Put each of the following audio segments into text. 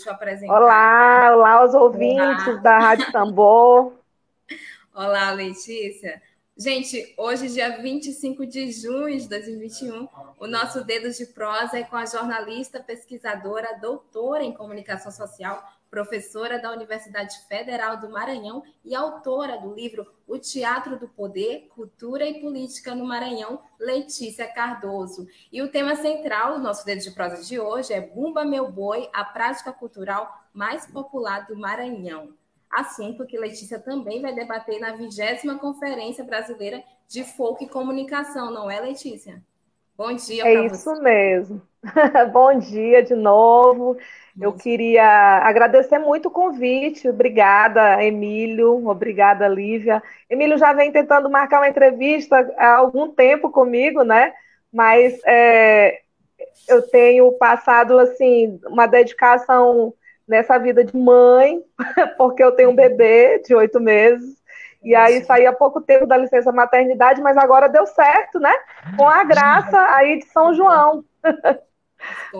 Deixa eu apresentar. Olá, olá aos ouvintes olá. da Rádio Tambor. olá, Letícia. Gente, hoje, dia 25 de junho de 2021, o nosso Dedos de Prosa é com a jornalista, pesquisadora, doutora em comunicação social, professora da Universidade Federal do Maranhão e autora do livro O Teatro do Poder, Cultura e Política no Maranhão, Letícia Cardoso. E o tema central do nosso Dedo de Prosa de hoje é Bumba Meu Boi, a prática cultural mais popular do Maranhão. Assunto que Letícia também vai debater na vigésima Conferência Brasileira de Folk e Comunicação, não é, Letícia? Bom dia. É isso você. mesmo. Bom dia de novo. Eu queria agradecer muito o convite. Obrigada, Emílio. Obrigada, Lívia. Emílio já vem tentando marcar uma entrevista há algum tempo comigo, né? Mas é, eu tenho passado assim uma dedicação nessa vida de mãe, porque eu tenho um bebê de oito meses. E aí saí há pouco tempo da licença maternidade, mas agora deu certo, né? Com a graça aí de São João.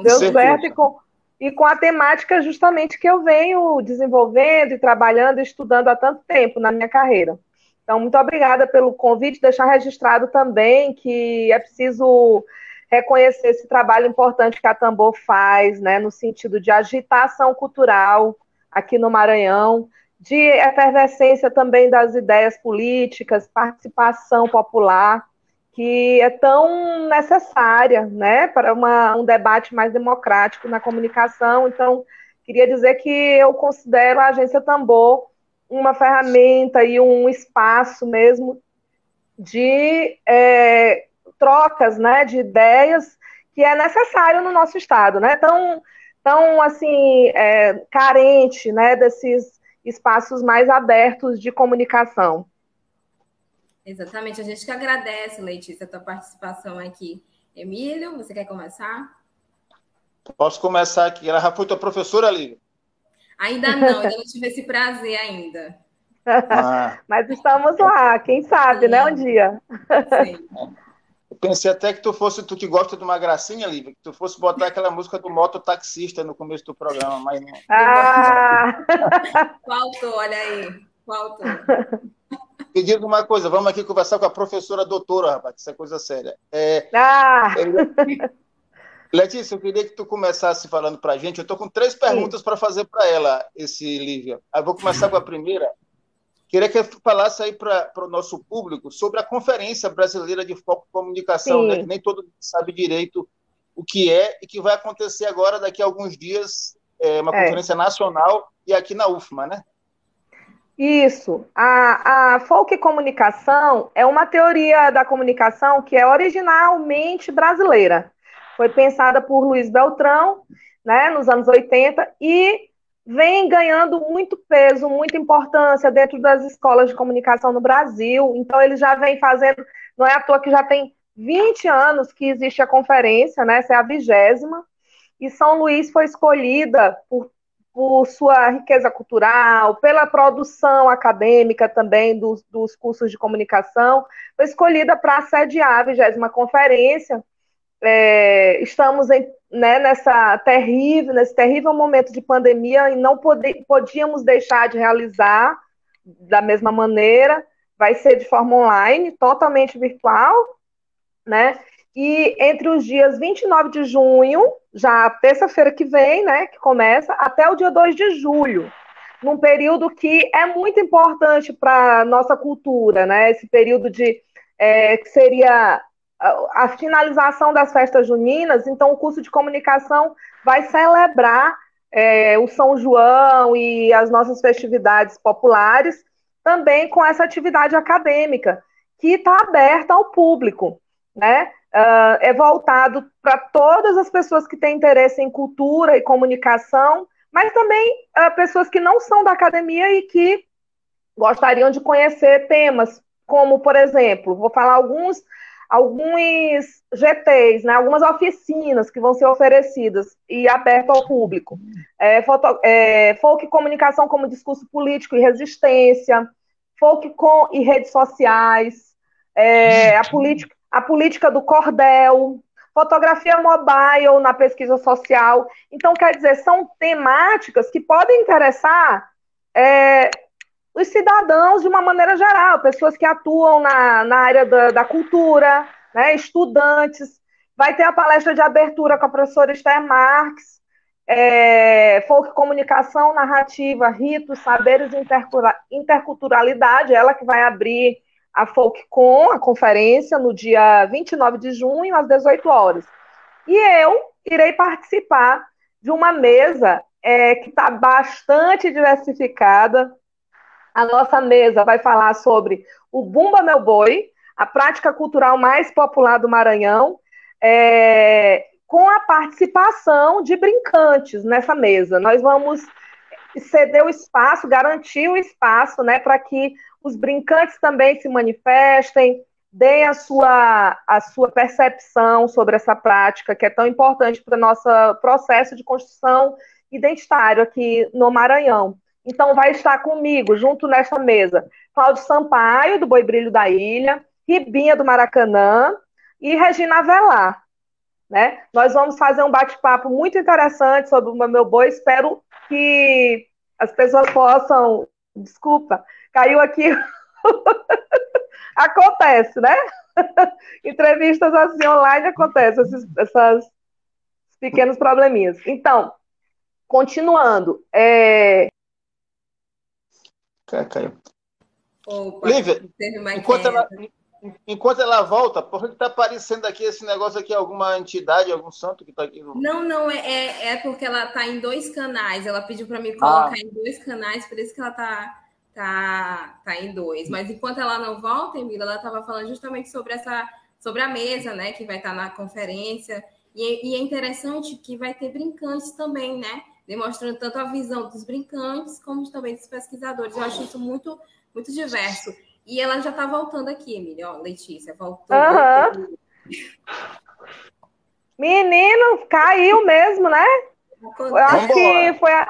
deu certo e com, e com a temática justamente que eu venho desenvolvendo e trabalhando e estudando há tanto tempo na minha carreira. Então, muito obrigada pelo convite, deixar registrado também que é preciso reconhecer esse trabalho importante que a Tambor faz, né, no sentido de agitação cultural aqui no Maranhão, de efervescência também das ideias políticas, participação popular que é tão necessária né, para uma, um debate mais democrático na comunicação. Então, queria dizer que eu considero a Agência Tambor uma ferramenta e um espaço mesmo de é, trocas né, de ideias que é necessário no nosso Estado, né? Tão, tão assim, é, carente né, desses espaços mais abertos de comunicação. Exatamente, a gente que agradece, Letícia, a tua participação aqui. Emílio, você quer começar? Posso começar aqui. Ela já foi tua professora, Lívia? Ainda não, ainda não tive esse prazer ainda. Ah. Mas estamos lá, quem sabe, Sim. né, um dia. Sim. Eu pensei até que tu fosse, tu que gosta de uma gracinha, Lívia, que tu fosse botar aquela música do mototaxista no começo do programa, mas não. Ah! Faltou, olha aí, faltou. Me diga uma coisa, vamos aqui conversar com a professora doutora, rapaz, isso é coisa séria. É, ah! é, Letícia, eu queria que tu começasse falando para a gente. Eu estou com três perguntas para fazer para ela, esse Lívia. Eu vou começar com a primeira. Queria que você falasse aí para o nosso público sobre a Conferência Brasileira de Foco e Comunicação, né, que nem todo mundo sabe direito o que é e que vai acontecer agora, daqui a alguns dias, é uma é. conferência nacional e aqui na UFMA, né? Isso. A, a folk comunicação é uma teoria da comunicação que é originalmente brasileira. Foi pensada por Luiz Beltrão, né, nos anos 80, e vem ganhando muito peso, muita importância dentro das escolas de comunicação no Brasil. Então, ele já vem fazendo, não é à toa que já tem 20 anos que existe a conferência, né? Essa é a vigésima. E São Luís foi escolhida por por sua riqueza cultural, pela produção acadêmica também dos, dos cursos de comunicação, foi escolhida para sediar a vigésima conferência. É, estamos em, né, nessa terrível, nesse terrível momento de pandemia e não pode, podíamos deixar de realizar da mesma maneira. Vai ser de forma online, totalmente virtual, né? E entre os dias 29 de junho, já terça-feira que vem, né, que começa, até o dia 2 de julho, num período que é muito importante para a nossa cultura, né? Esse período de é, que seria a, finalização das festas juninas, então o curso de comunicação vai celebrar é, o São João e as nossas festividades populares, também com essa atividade acadêmica, que está aberta ao público, né? Uh, é voltado para todas as pessoas que têm interesse em cultura e comunicação, mas também uh, pessoas que não são da academia e que gostariam de conhecer temas, como, por exemplo, vou falar alguns alguns GTs, né, algumas oficinas que vão ser oferecidas e abertas ao público. É, foto, é, folk comunicação como discurso político e resistência, folk com e redes sociais, é, a, política, a política do cordel, fotografia mobile na pesquisa social. Então, quer dizer, são temáticas que podem interessar é, os cidadãos de uma maneira geral, pessoas que atuam na, na área da, da cultura, né, estudantes. Vai ter a palestra de abertura com a professora Esther Marques, é, folk comunicação, narrativa, ritos, saberes e interculturalidade, ela que vai abrir a FolkCon, a conferência, no dia 29 de junho, às 18 horas. E eu irei participar de uma mesa é, que está bastante diversificada, a nossa mesa vai falar sobre o Bumba Meu Boi, a prática cultural mais popular do Maranhão, é, com a participação de brincantes nessa mesa. Nós vamos ceder o espaço, garantir o espaço, né, para que os brincantes também se manifestem, deem a sua, a sua percepção sobre essa prática, que é tão importante para o nosso processo de construção identitário aqui no Maranhão. Então, vai estar comigo, junto nesta mesa, Cláudio Sampaio, do Boi Brilho da Ilha, Ribinha do Maracanã e Regina Avelar. Né? Nós vamos fazer um bate-papo muito interessante sobre o meu boi. Espero que as pessoas possam. Desculpa, caiu aqui. acontece, né? Entrevistas assim online acontecem, esses, esses pequenos probleminhas. Então, continuando, é, Caiu. Opa, Lívia, enquanto ela, enquanto ela volta, por que está aparecendo aqui esse negócio aqui? Alguma entidade, algum santo que está aqui? No... Não, não, é, é, é porque ela está em dois canais. Ela pediu para me colocar ah. em dois canais, por isso que ela está tá, tá em dois. Mas enquanto ela não volta, Emília, ela estava falando justamente sobre essa sobre a mesa, né? Que vai estar tá na conferência. E, e é interessante que vai ter brincantes também, né? demonstrando tanto a visão dos brincantes como também dos pesquisadores. Eu acho isso muito, muito diverso. E ela já está voltando aqui, Emília, ó, Letícia, voltou. Uhum. Menino, caiu mesmo, né? Eu acho que foi a,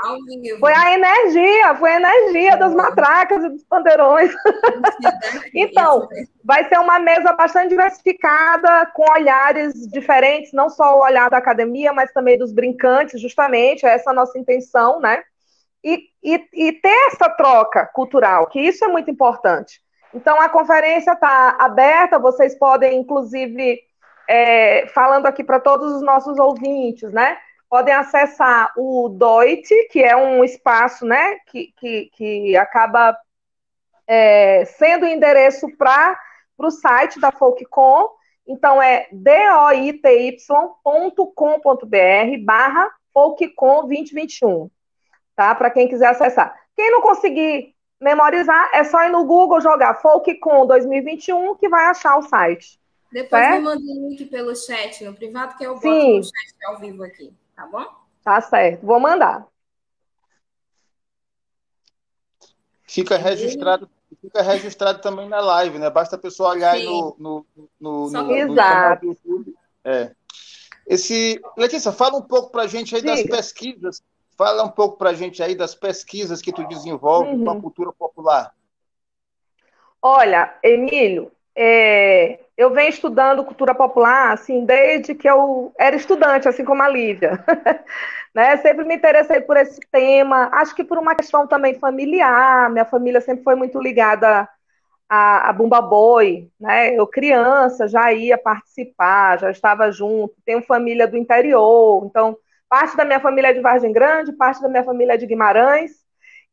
foi a energia, foi a energia das matracas e dos pandeirões. então, vai ser uma mesa bastante diversificada, com olhares diferentes, não só o olhar da academia, mas também dos brincantes, justamente, essa é a nossa intenção, né? E, e, e ter essa troca cultural, que isso é muito importante. Então, a conferência está aberta, vocês podem, inclusive, é, falando aqui para todos os nossos ouvintes, né? Podem acessar o DOIT, que é um espaço né, que, que, que acaba é, sendo o endereço para o site da Folkcom. Então é doity.com.br barra Folkcom 2021, tá? Para quem quiser acessar. Quem não conseguir memorizar, é só ir no Google jogar Folkcom 2021 que vai achar o site. Depois certo? me manda um link pelo chat no privado, que eu boto Sim. no chat ao vivo aqui tá bom? Tá certo, vou mandar. Fica registrado, fica registrado também na live, né? Basta a pessoa olhar aí no, no, no, no, no canal do YouTube. É. Esse, Letícia, fala um pouco para a gente aí Diga. das pesquisas. Fala um pouco para a gente aí das pesquisas que tu desenvolve uhum. com a cultura popular. Olha, Emílio, é, eu venho estudando cultura popular, assim, desde que eu era estudante, assim como a Lívia. né? Sempre me interessei por esse tema, acho que por uma questão também familiar, minha família sempre foi muito ligada a, a Bumba Boi, né? Eu criança já ia participar, já estava junto, tenho família do interior, então parte da minha família é de Vargem Grande, parte da minha família é de Guimarães,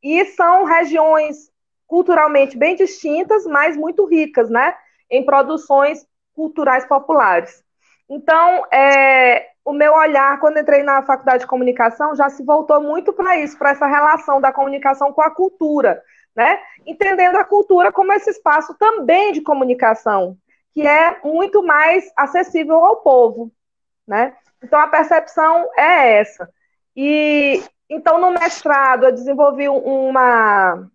e são regiões culturalmente bem distintas, mas muito ricas, né? Em produções culturais populares. Então, é, o meu olhar, quando entrei na faculdade de comunicação, já se voltou muito para isso, para essa relação da comunicação com a cultura, né? Entendendo a cultura como esse espaço também de comunicação, que é muito mais acessível ao povo, né? Então a percepção é essa. E então no mestrado eu desenvolvi uma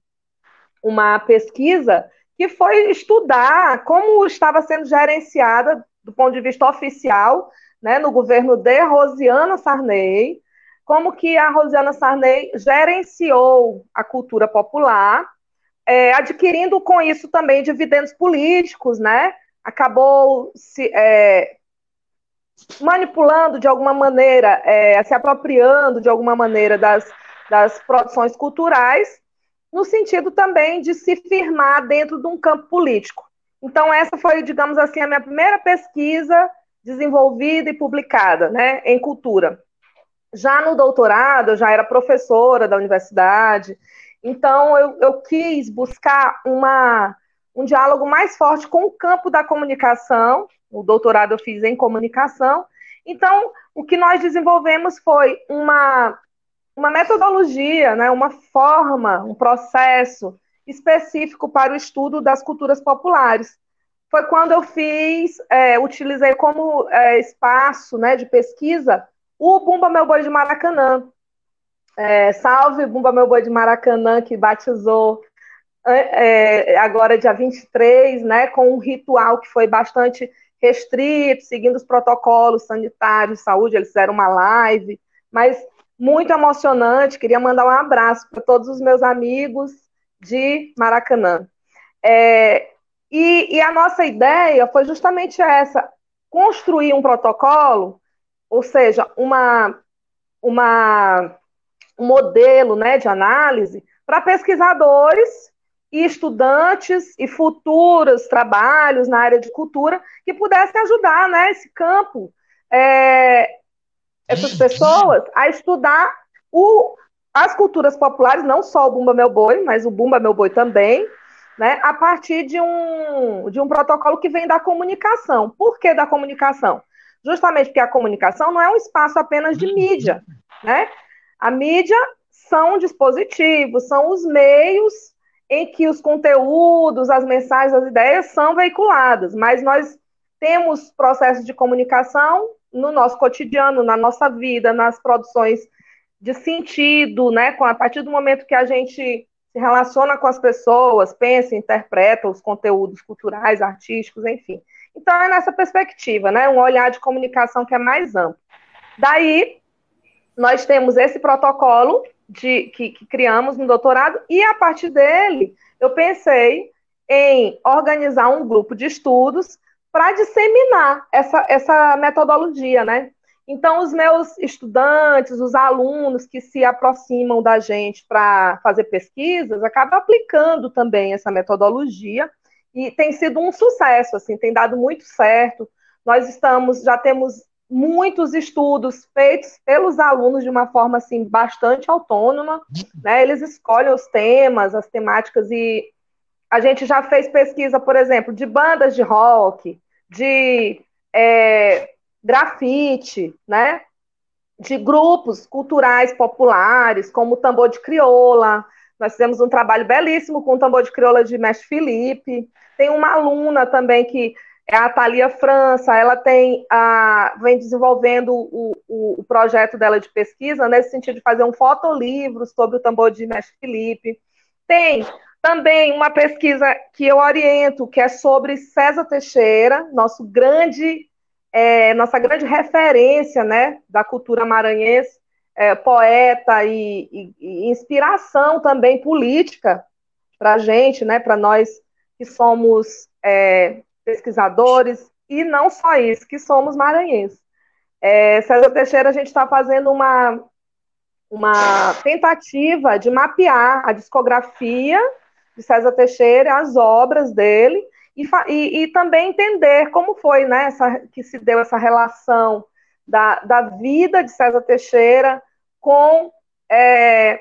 uma pesquisa que foi estudar como estava sendo gerenciada do ponto de vista oficial, né, no governo de Rosiana Sarney, como que a Rosiana Sarney gerenciou a cultura popular, é, adquirindo com isso também dividendos políticos, né? Acabou se é, manipulando de alguma maneira, é, se apropriando de alguma maneira das, das produções culturais, no sentido também de se firmar dentro de um campo político. Então, essa foi, digamos assim, a minha primeira pesquisa desenvolvida e publicada né, em cultura. Já no doutorado, eu já era professora da universidade, então eu, eu quis buscar uma, um diálogo mais forte com o campo da comunicação. O doutorado eu fiz em comunicação. Então, o que nós desenvolvemos foi uma, uma metodologia, né, uma forma, um processo específico para o estudo das culturas populares. Foi quando eu fiz, é, utilizei como é, espaço né, de pesquisa o Bumba Meu Boi de Maracanã. É, salve Bumba Meu Boi de Maracanã, que batizou é, é agora dia 23, né, com um ritual que foi bastante restrito, seguindo os protocolos sanitários de saúde, eles fizeram uma live, mas muito emocionante, queria mandar um abraço para todos os meus amigos de Maracanã. É, e, e a nossa ideia foi justamente essa, construir um protocolo ou seja, uma, uma, um modelo né, de análise para pesquisadores e estudantes e futuros trabalhos na área de cultura que pudessem ajudar né, esse campo, é, essas pessoas a estudar o, as culturas populares, não só o Bumba Meu Boi, mas o Bumba Meu Boi também, né, a partir de um, de um protocolo que vem da comunicação. Por que da comunicação? justamente porque a comunicação não é um espaço apenas de mídia, né? A mídia são dispositivos, são os meios em que os conteúdos, as mensagens, as ideias são veiculadas, mas nós temos processos de comunicação no nosso cotidiano, na nossa vida, nas produções de sentido, né? A partir do momento que a gente se relaciona com as pessoas, pensa, interpreta os conteúdos culturais, artísticos, enfim. Então, é nessa perspectiva, né? Um olhar de comunicação que é mais amplo. Daí, nós temos esse protocolo de, que, que criamos no doutorado, e a partir dele, eu pensei em organizar um grupo de estudos para disseminar essa, essa metodologia, né? Então, os meus estudantes, os alunos que se aproximam da gente para fazer pesquisas, acabam aplicando também essa metodologia e tem sido um sucesso, assim, tem dado muito certo. Nós estamos, já temos muitos estudos feitos pelos alunos de uma forma assim bastante autônoma, né? Eles escolhem os temas, as temáticas e a gente já fez pesquisa, por exemplo, de bandas de rock, de é, grafite, né? De grupos culturais populares, como o tambor de crioula. Nós fizemos um trabalho belíssimo com o tambor de crioula de Mestre Felipe. Tem uma aluna também que é a Thalia França, ela tem a, vem desenvolvendo o, o, o, projeto dela de pesquisa nesse sentido de fazer um fotolivro sobre o tambor de Mestre Felipe. Tem também uma pesquisa que eu oriento, que é sobre César Teixeira, nosso grande, é, nossa grande referência né, da cultura maranhense, é, poeta e, e, e inspiração também política para a gente, né, para nós que somos é, pesquisadores, e não só isso, que somos maranhenses. É, César Teixeira, a gente está fazendo uma, uma tentativa de mapear a discografia de César Teixeira, as obras dele, e, e, e também entender como foi né, essa, que se deu essa relação da, da vida de César Teixeira com é,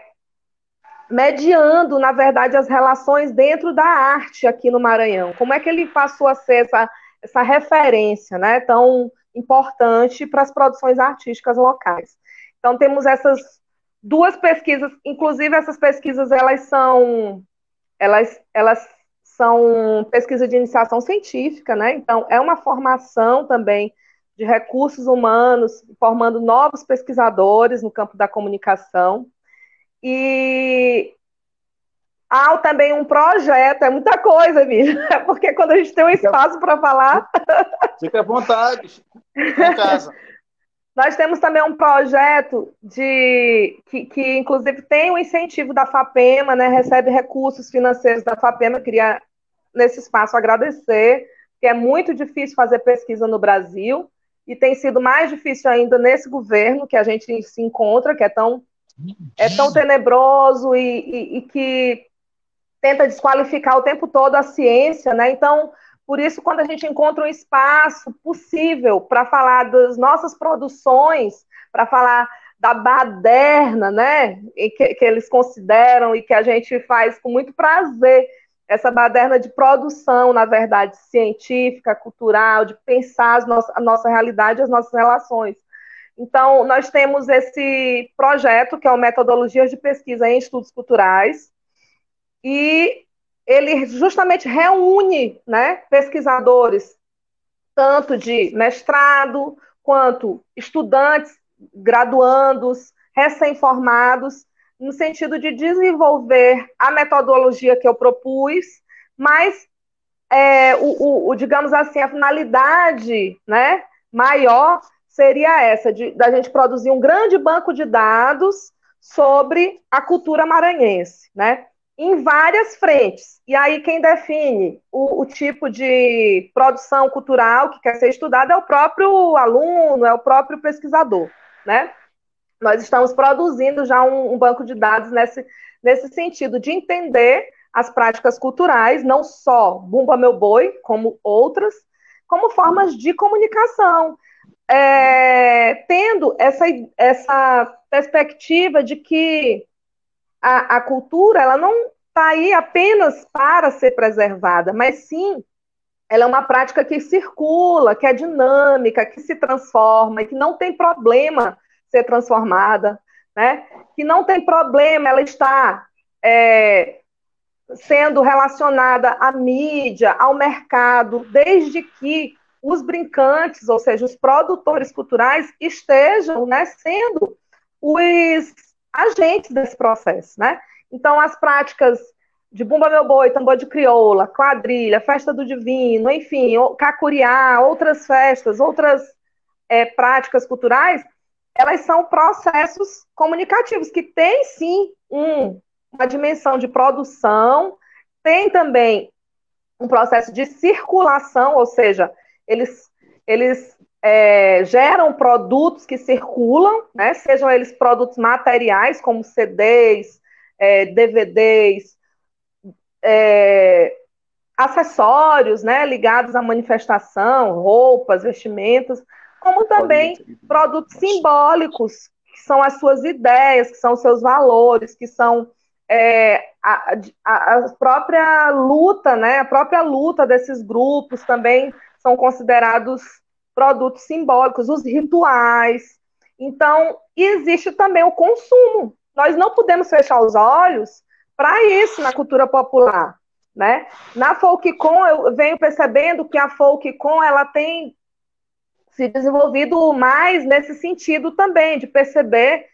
mediando, na verdade, as relações dentro da arte aqui no Maranhão. Como é que ele passou a ser essa, essa referência né, tão importante para as produções artísticas locais? Então, temos essas duas pesquisas, inclusive essas pesquisas, elas são, elas, elas são pesquisa de iniciação científica, né? Então, é uma formação também de recursos humanos, formando novos pesquisadores no campo da comunicação. E há também um projeto, é muita coisa, Emílio, porque quando a gente tem um espaço para falar. Fica à vontade, em casa. Nós temos também um projeto de que, que, inclusive, tem o um incentivo da FAPEMA, né? Recebe recursos financeiros da FAPEMA. Queria, nesse espaço, agradecer, que é muito difícil fazer pesquisa no Brasil, e tem sido mais difícil ainda nesse governo que a gente se encontra, que é tão, é tão tenebroso e, e, e que tenta desqualificar o tempo todo a ciência, né? Então, por isso, quando a gente encontra um espaço possível para falar das nossas produções, para falar da baderna, né, que, que, eles consideram e que a gente faz com muito prazer, essa baderna de produção, na verdade, científica, cultural, de pensar a nossa realidade, as nossas relações. Então, nós temos esse projeto, que é o Metodologias de Pesquisa em Estudos Culturais, e ele justamente reúne né, pesquisadores, tanto de mestrado, quanto estudantes, graduandos, recém-formados, no sentido de desenvolver a metodologia que eu propus, mas é, o, o, digamos assim, a finalidade né, maior seria essa, de da gente produzir um grande banco de dados sobre a cultura maranhense, né? Em várias frentes. E aí, quem define o, o, tipo de produção cultural que quer ser estudado é o próprio aluno, é o próprio pesquisador, né? Nós estamos produzindo já um, um banco de dados nesse, nesse sentido, de entender as práticas culturais, não só Bumba Meu Boi, como outras, como formas de comunicação, é, tendo essa, essa perspectiva de que a, a cultura ela não está aí apenas para ser preservada, mas sim ela é uma prática que circula, que é dinâmica, que se transforma e que não tem problema ser transformada, né? Que não tem problema ela estar é, sendo relacionada à mídia, ao mercado, desde que os brincantes, ou seja, os produtores culturais, estejam né, sendo os agentes desse processo, né? Então, as práticas de Bumba Meu Boi, Tambor de Crioula, Quadrilha, Festa do Divino, enfim, Cacuriá, outras festas, outras é, práticas culturais, elas são processos comunicativos que têm, sim, um, uma dimensão de produção, tem também um processo de circulação, ou seja, eles, eles é, geram produtos que circulam, né, sejam eles produtos materiais, como CDs, é, DVDs, é, acessórios né, ligados à manifestação, roupas, vestimentas, como também produtos simbólicos, que são as suas ideias, que são os seus valores, que são é, a, a, a, própria luta, né, a própria luta desses grupos também são considerados produtos simbólicos, os rituais. Então, existe também o consumo. Nós não podemos fechar os olhos para isso na cultura popular. Né? Na Folkcon, eu venho percebendo que a Folkcon ela tem se desenvolvido mais nesse sentido também, de perceber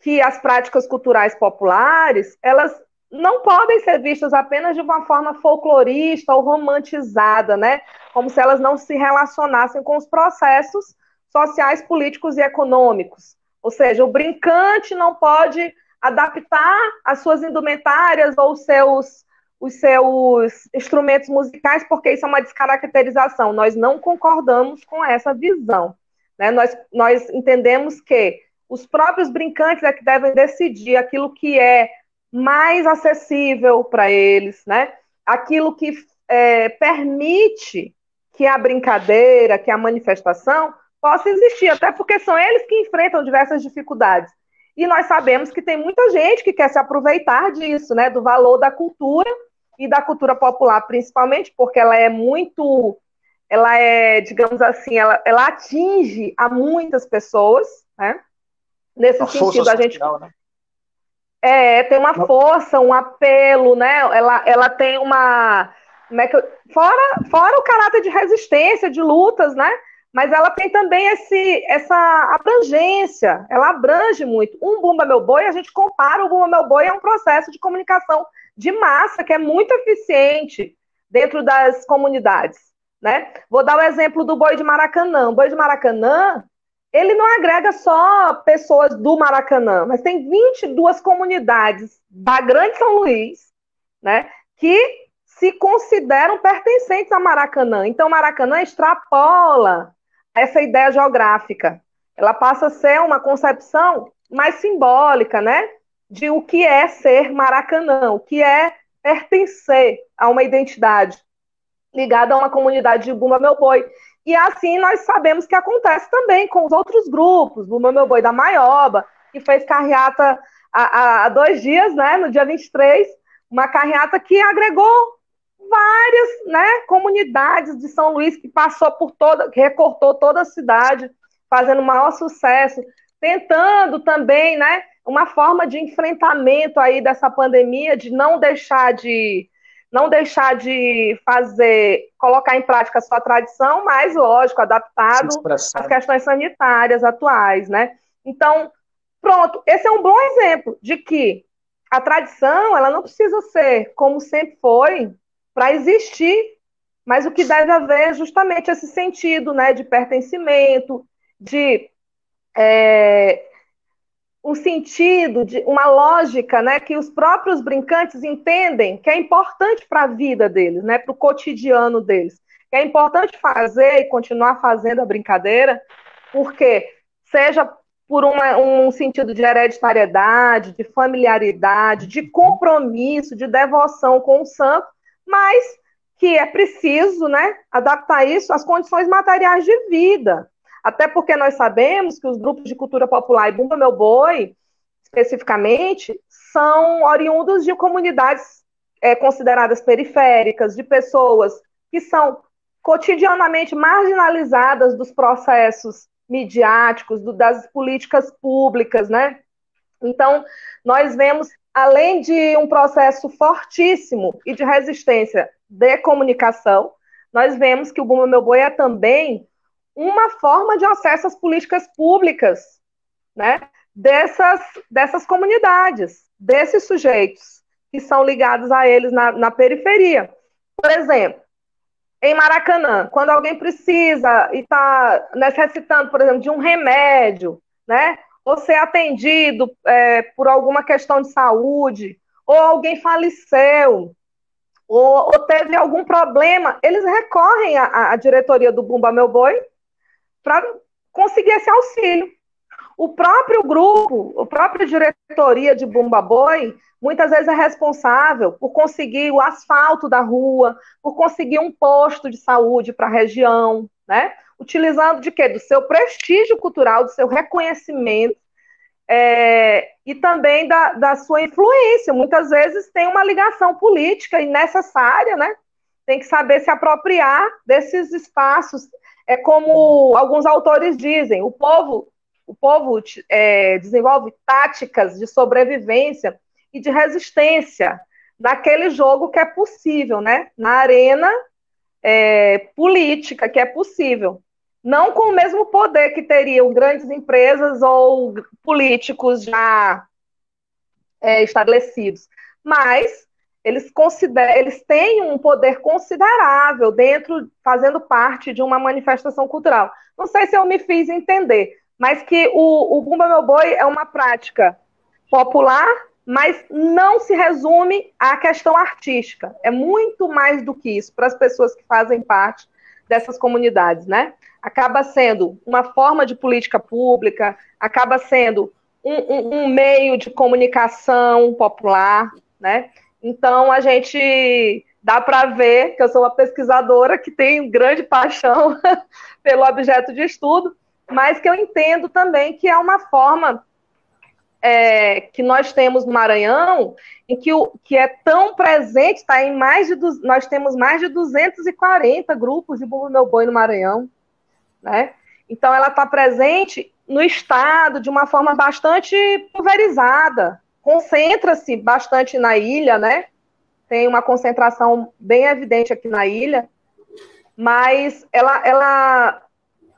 que as práticas culturais populares, elas não podem ser vistas apenas de uma forma folclorista ou romantizada, né? Como se elas não se relacionassem com os processos sociais, políticos e econômicos. Ou seja, o brincante não pode adaptar as suas indumentárias ou seus, os seus instrumentos musicais, porque isso é uma descaracterização. Nós não concordamos com essa visão. Né? Nós, nós entendemos que os próprios brincantes é que devem decidir aquilo que é mais acessível para eles, né? Aquilo que é, permite que a brincadeira, que a manifestação possa existir, até porque são eles que enfrentam diversas dificuldades. E nós sabemos que tem muita gente que quer se aproveitar disso, né? Do valor da cultura e da cultura popular, principalmente, porque ela é muito, ela é, digamos assim, ela, ela atinge a muitas pessoas, né? Nesse a sentido, a gente. Social, né? É, tem uma força, um apelo, né? Ela, ela tem uma, como é que eu, fora, fora o caráter de resistência, de lutas, né? Mas ela tem também esse, essa abrangência, ela abrange muito. Um Bumba Meu Boi, a gente compara o Bumba Meu Boi a um processo de comunicação de massa que é muito eficiente dentro das comunidades, né? Vou dar o exemplo do Boi de Maracanã. O Boi de Maracanã, ele não agrega só pessoas do Maracanã, mas tem 22 comunidades da Grande São Luís, né, que se consideram pertencentes a Maracanã. Então, Maracanã extrapola essa ideia geográfica. Ela passa a ser uma concepção mais simbólica, né, de o que é ser Maracanã, o que é pertencer a uma identidade ligada a uma comunidade de Bumba Meu Boi. E assim nós sabemos que acontece também com os outros grupos, Bumba Meu Boi da Maioba, que fez carreata há, há dois dias, né, no dia 23, uma carreata que agregou várias né, comunidades de São Luís que passou por toda, que recortou toda a cidade, fazendo maior sucesso, tentando também, né, uma forma de enfrentamento aí dessa pandemia, de não deixar de não deixar de fazer, colocar em prática a sua tradição, mas lógico, adaptado às questões sanitárias atuais, né? Então, pronto, esse é um bom exemplo de que a tradição, ela não precisa ser como sempre foi, para existir, mas o que deve haver é justamente esse sentido né, de pertencimento, de é, um sentido, de uma lógica né, que os próprios brincantes entendem que é importante para a vida deles, né, para o cotidiano deles. Que é importante fazer e continuar fazendo a brincadeira, porque seja por uma, um sentido de hereditariedade, de familiaridade, de compromisso, de devoção com o santo, mas que é preciso né, adaptar isso às condições materiais de vida. Até porque nós sabemos que os grupos de cultura popular e Bumba Meu Boi, especificamente, são oriundos de comunidades é, consideradas periféricas, de pessoas que são cotidianamente marginalizadas dos processos midiáticos, do, das políticas públicas, né? Então, nós vemos além de um processo fortíssimo e de resistência de comunicação, nós vemos que o Bumba Meu Boi é também uma forma de acesso às políticas públicas, né, dessas, dessas comunidades, desses sujeitos que são ligados a eles na, na periferia. Por exemplo, em Maracanã, quando alguém precisa e está necessitando, por exemplo, de um remédio, né, ou ser atendido é, por alguma questão de saúde, ou alguém faleceu, ou, ou teve algum problema, eles recorrem à, à diretoria do Bumba Meu Boi para conseguir esse auxílio. O próprio grupo, a própria diretoria de Bumba Boi, muitas vezes é responsável por conseguir o asfalto da rua, por conseguir um posto de saúde para a região, né? utilizando de quê? Do seu prestígio cultural, do seu reconhecimento é, e também da, da sua influência. Muitas vezes tem uma ligação política e necessária, né? Tem que saber se apropriar desses espaços. É como alguns autores dizem, o povo, o povo é, desenvolve táticas de sobrevivência e de resistência naquele jogo que é possível, né? Na arena é, política que é possível não com o mesmo poder que teriam grandes empresas ou políticos já é, estabelecidos, mas eles eles têm um poder considerável dentro, fazendo parte de uma manifestação cultural. Não sei se eu me fiz entender, mas que o, o Bumba Meu Boi é uma prática popular, mas não se resume à questão artística. É muito mais do que isso para as pessoas que fazem parte dessas comunidades, né? acaba sendo uma forma de política pública, acaba sendo um, um, um meio de comunicação popular, né? Então a gente dá para ver que eu sou uma pesquisadora que tem grande paixão pelo objeto de estudo, mas que eu entendo também que é uma forma é, que nós temos no Maranhão, em que, o, que é tão presente, está em mais de, nós temos mais de 240 grupos de Bumbo Meu Boi no Maranhão, né? Então, ela está presente no Estado de uma forma bastante pulverizada, concentra-se bastante na ilha, né? tem uma concentração bem evidente aqui na ilha, mas ela, ela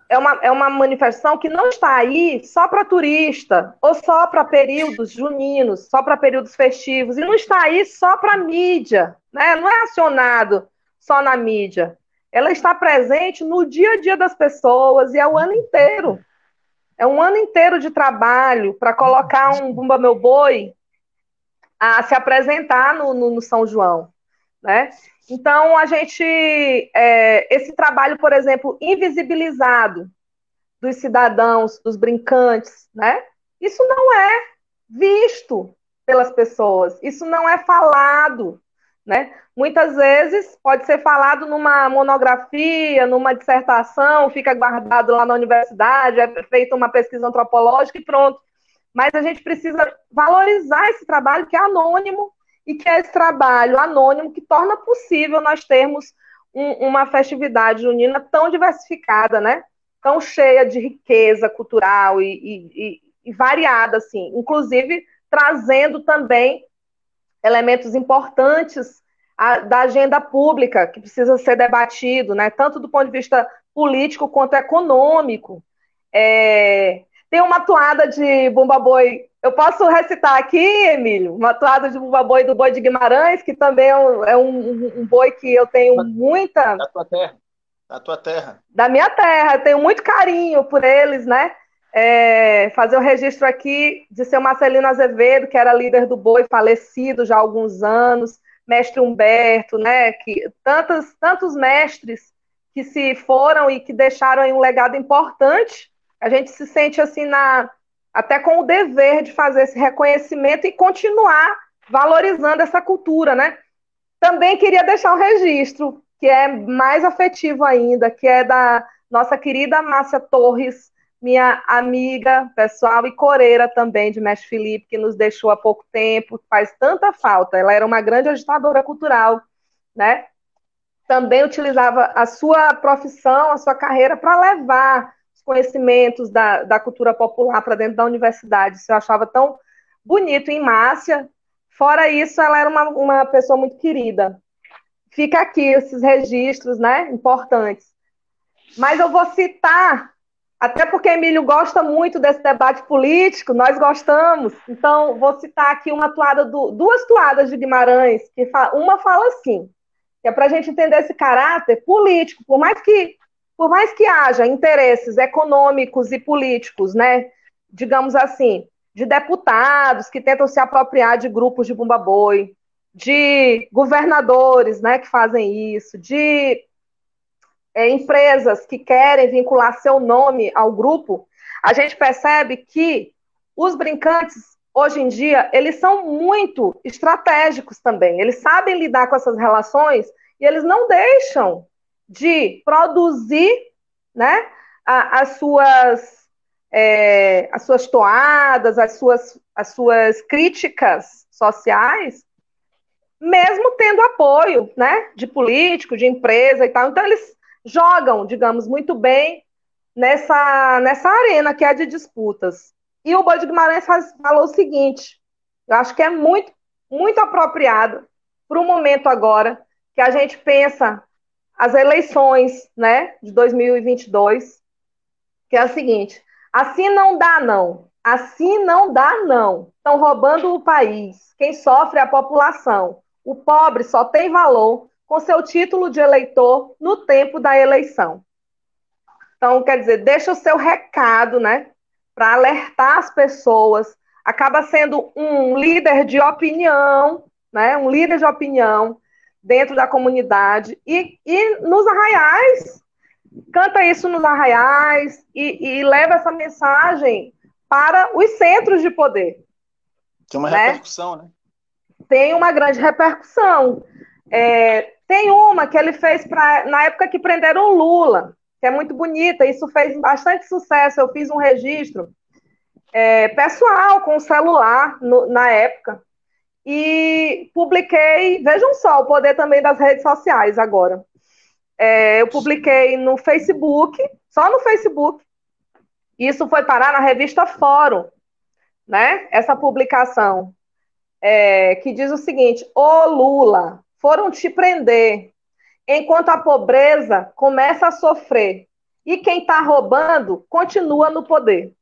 é, uma, é uma manifestação que não está aí só para turista, ou só para períodos juninos, só para períodos festivos, e não está aí só para mídia, né? não é acionado só na mídia. Ela está presente no dia a dia das pessoas e é o ano inteiro. É um ano inteiro de trabalho para colocar um Bumba Meu Boi a se apresentar no, no, no São João, né? Então, a gente, é, esse trabalho, por exemplo, invisibilizado dos cidadãos, dos brincantes, né? Isso não é visto pelas pessoas, isso não é falado, né? Muitas vezes pode ser falado numa monografia, numa dissertação, fica guardado lá na universidade, é feita uma pesquisa antropológica e pronto mas a gente precisa valorizar esse trabalho que é anônimo e que é esse trabalho anônimo que torna possível nós termos um, uma festividade junina tão diversificada, né? Tão cheia de riqueza cultural e, e, e variada, assim, inclusive trazendo também elementos importantes a, da agenda pública que precisa ser debatido, né? Tanto do ponto de vista político quanto econômico. É, tem uma toada de Bumba Boi. Eu posso recitar aqui, Emílio, uma toada de Bumba Boi do Boi de Guimarães, que também é um, é um, um boi que eu tenho muita. Da tua terra. Da tua terra. Da minha terra. Eu tenho muito carinho por eles, né? É, fazer o um registro aqui de seu Marcelino Azevedo, que era líder do boi, falecido já há alguns anos, mestre Humberto, né? Que, tantos, tantos mestres que se foram e que deixaram aí um legado importante a gente se sente assim na até com o dever de fazer esse reconhecimento e continuar valorizando essa cultura, né? Também queria deixar um registro que é mais afetivo ainda, que é da nossa querida Márcia Torres, minha amiga pessoal e coreira também de Mestre Felipe, que nos deixou há pouco tempo, faz tanta falta. Ela era uma grande agitadora cultural, né? Também utilizava a sua profissão, a sua carreira para levar conhecimentos da, da cultura popular para dentro da universidade. Isso eu achava tão bonito em Márcia. Fora isso, ela era uma, uma pessoa muito querida. Fica aqui esses registros, né, importantes. Mas eu vou citar, até porque Emílio gosta muito desse debate político, nós gostamos. Então, vou citar aqui uma toada do, duas toadas de Guimarães, que uma fala assim, que é para a gente entender esse caráter político, por mais que por mais que haja interesses econômicos e políticos, né, digamos assim, de deputados que tentam se apropriar de grupos de bumba boi, de governadores, né, que fazem isso, de é, empresas que querem vincular seu nome ao grupo, a gente percebe que os brincantes hoje em dia eles são muito estratégicos também. Eles sabem lidar com essas relações e eles não deixam de produzir né, as, suas, é, as suas toadas, as suas, as suas críticas sociais, mesmo tendo apoio né, de político, de empresa e tal. Então, eles jogam, digamos, muito bem nessa, nessa arena que é de disputas. E o Boi Guimarães falou o seguinte: eu acho que é muito, muito apropriado para o momento agora que a gente pensa as eleições, né, de 2022, que é o seguinte: assim não dá não, assim não dá não. Estão roubando o país. Quem sofre é a população. O pobre só tem valor com seu título de eleitor no tempo da eleição. Então, quer dizer, deixa o seu recado, né, para alertar as pessoas. Acaba sendo um líder de opinião, né, um líder de opinião dentro da comunidade e, e nos arraiais, canta isso nos arraiais e, e leva essa mensagem para os centros de poder. Tem uma né? repercussão, né? Tem uma grande repercussão. É, tem uma que ele fez pra, na época que prenderam o Lula, que é muito bonita, isso fez bastante sucesso. Eu fiz um registro é, pessoal com o celular no, na época e publiquei, vejam só, o poder também das redes sociais agora. É, eu publiquei no Facebook, só no Facebook. Isso foi parar na revista Fórum, né? Essa publicação, é, que diz o seguinte: Ô Lula, foram te prender, enquanto a pobreza começa a sofrer e quem está roubando continua no poder.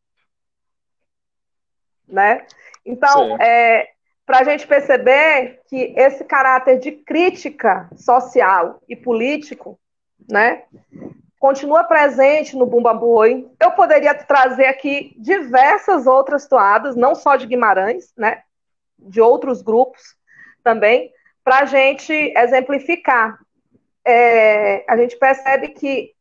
Né? Então, é, para a gente perceber que esse caráter de crítica social e político né, continua presente no Bumba Boi. Eu poderia trazer aqui diversas outras toadas, não só de Guimarães, né, de outros grupos também, para a gente exemplificar. É, a gente percebe que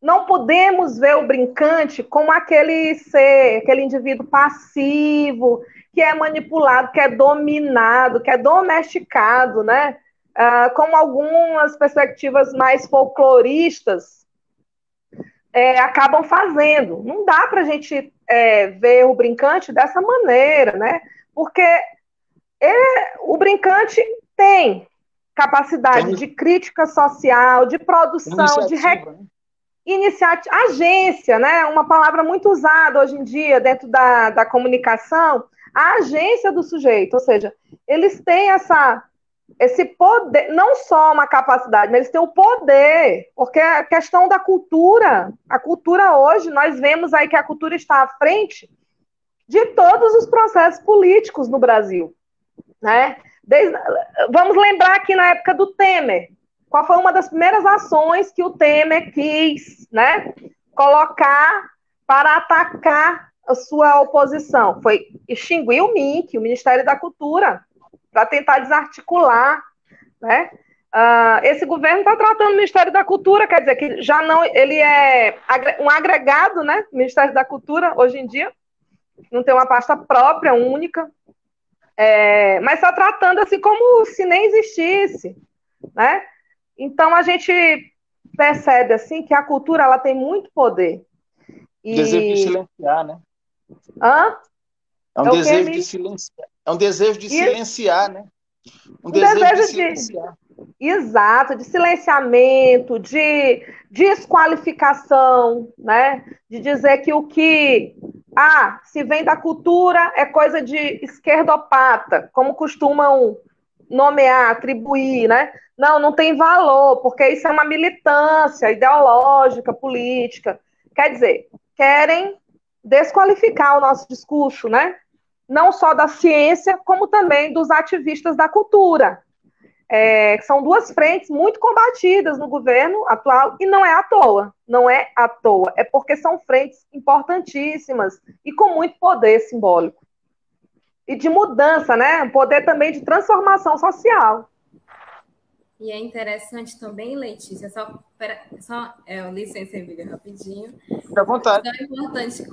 não podemos ver o brincante como aquele ser, aquele indivíduo passivo, que é manipulado, que é dominado, que é domesticado, né? Ah, como algumas perspectivas mais folcloristas é, acabam fazendo. Não dá para a gente é, ver o brincante dessa maneira, né? Porque é, o brincante tem capacidade de crítica social, de produção, de re... né? iniciativa, agência, né? Uma palavra muito usada hoje em dia dentro da, da comunicação, a agência do sujeito, ou seja, eles têm essa esse poder, não só uma capacidade, mas eles têm o poder, porque a questão da cultura, a cultura hoje, nós vemos aí que a cultura está à frente de todos os processos políticos no Brasil, né? Desde, vamos lembrar aqui na época do Temer, qual foi uma das primeiras ações que o Temer quis, né, colocar para atacar a sua oposição? Foi extinguir o MINC, o Ministério da Cultura, para tentar desarticular, né? Uh, esse governo está tratando o Ministério da Cultura, quer dizer que já não, ele é um agregado, né? Ministério da Cultura hoje em dia não tem uma pasta própria, única, é, mas está tratando assim como se nem existisse, né? Então a gente percebe assim que a cultura ela tem muito poder. E... Desejo de silenciar, né? Hã? É um é desejo de silenciar. É um desejo de silenciar, né? Um, um desejo, desejo, de silenciar. De... Exato, de silenciamento, de desqualificação, né? De dizer que o que ah, se vem da cultura é coisa de esquerdopata, como costumam nomear, atribuir, né? Não, não tem valor, porque isso é uma militância ideológica, política. Quer dizer, querem desqualificar o nosso discurso, né? não só da ciência, como também dos ativistas da cultura. É, são duas frentes muito combatidas no governo atual e não é à toa, não é à toa, é porque são frentes importantíssimas e com muito poder simbólico e de mudança, né? Poder também de transformação social. E é interessante também, Letícia, só, pera, só é, licença, Emília, rapidinho. Fique à vontade. Então, é importante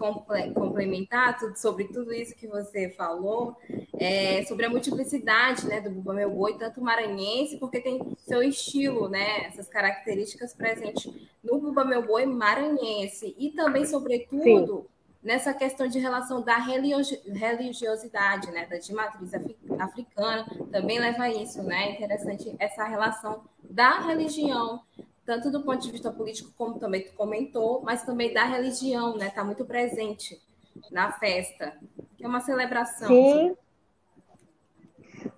complementar tudo, sobre tudo isso que você falou, é, sobre a multiplicidade né, do Bumba Meu Boi, tanto maranhense, porque tem seu estilo, né, essas características presentes no Bumba Meu Boi maranhense, e também, sobretudo, Sim nessa questão de relação da religiosidade, né, da de matriz africana, também leva a isso, né? É interessante essa relação da religião, tanto do ponto de vista político, como também tu comentou, mas também da religião, né? Está muito presente na festa, que é uma celebração. Sim.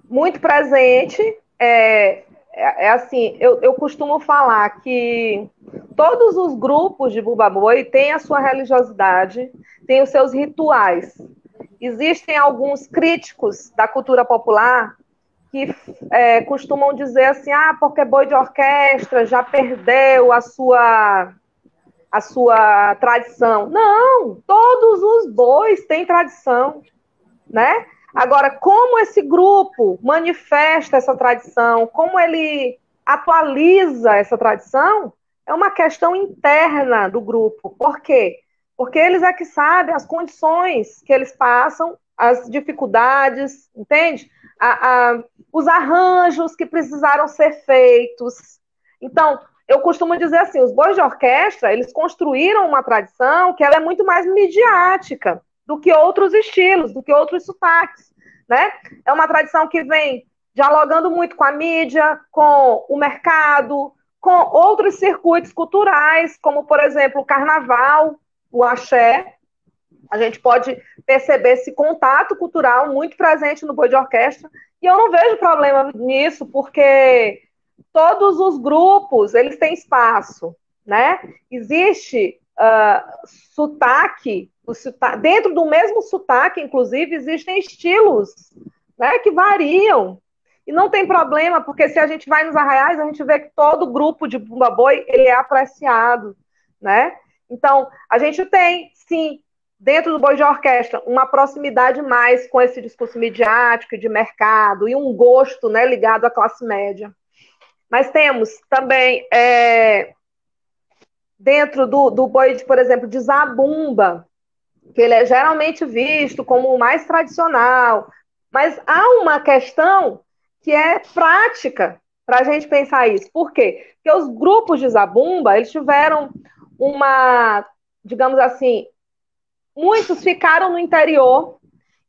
Muito presente. É, é, é assim, eu, eu costumo falar que todos os grupos de Bumba Boi têm a sua religiosidade, têm os seus rituais. Existem alguns críticos da cultura popular que é, costumam dizer assim, ah, porque boi de orquestra já perdeu a sua a sua tradição. Não, todos os bois têm tradição, né? Agora, como esse grupo manifesta essa tradição, como ele atualiza essa tradição, é uma questão interna do grupo. Por quê? Porque eles é que sabem as condições que eles passam, as dificuldades, entende? A, a, os arranjos que precisaram ser feitos. Então, eu costumo dizer assim, os bois de orquestra, eles construíram uma tradição que ela é muito mais midiática do que outros estilos, do que outros sotaques, né? É uma tradição que vem dialogando muito com a mídia, com o mercado, com outros circuitos culturais, como, por exemplo, o carnaval, o axé, A gente pode perceber esse contato cultural muito presente no boi de orquestra, e eu não vejo problema nisso, porque todos os grupos, eles têm espaço, né? Existe uh, sotaque, sotaque, dentro do mesmo sotaque, inclusive, existem estilos, né, que variam, e não tem problema, porque se a gente vai nos arraiais, a gente vê que todo grupo de bumba boi, ele é apreciado, né? Então, a gente tem, sim, dentro do boi de orquestra, uma proximidade mais com esse discurso midiático e de mercado, e um gosto, né, ligado à classe média. Mas temos também, é, dentro do, do boi, de, por exemplo, de zabumba, que ele é geralmente visto como o mais tradicional, mas há uma questão que é prática para a gente pensar isso. Por quê? Porque os grupos de zabumba, eles tiveram uma, digamos assim, muitos ficaram no interior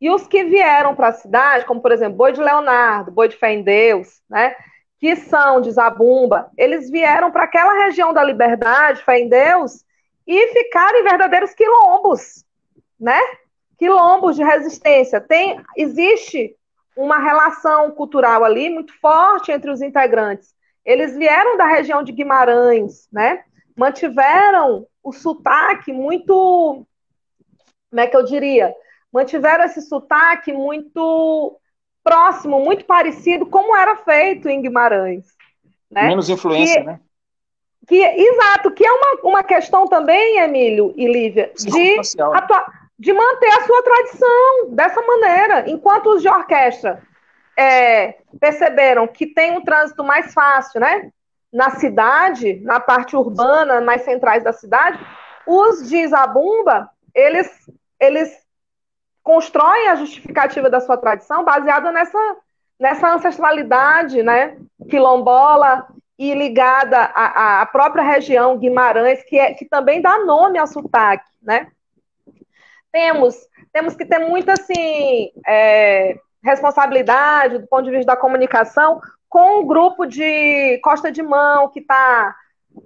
e os que vieram para a cidade, como por exemplo, Boi de Leonardo, Boi de Fé em Deus, né, que são de Zabumba, eles vieram para aquela região da Liberdade, Fé em Deus, e ficaram em verdadeiros quilombos, né? Quilombos de resistência. Tem, existe uma relação cultural ali muito forte entre os integrantes. Eles vieram da região de Guimarães, né? Mantiveram o sotaque muito, como é que eu diria? Mantiveram esse sotaque muito próximo, muito parecido, como era feito em Guimarães. Né? Menos influência, que, né? Que, exato, que é uma, uma questão também, Emílio e Lívia, de, atua, de manter a sua tradição dessa maneira. Enquanto os de orquestra é, perceberam que tem um trânsito mais fácil, né? Na cidade, na parte urbana, mais centrais da cidade, os de Zabumba, eles, eles constroem a justificativa da sua tradição baseada nessa, nessa ancestralidade, né? Quilombola e ligada à, à própria região Guimarães, que, é, que também dá nome ao sotaque, né? Temos, temos que ter muita, assim, é, responsabilidade do ponto de vista da comunicação com o grupo de Costa de Mão, que está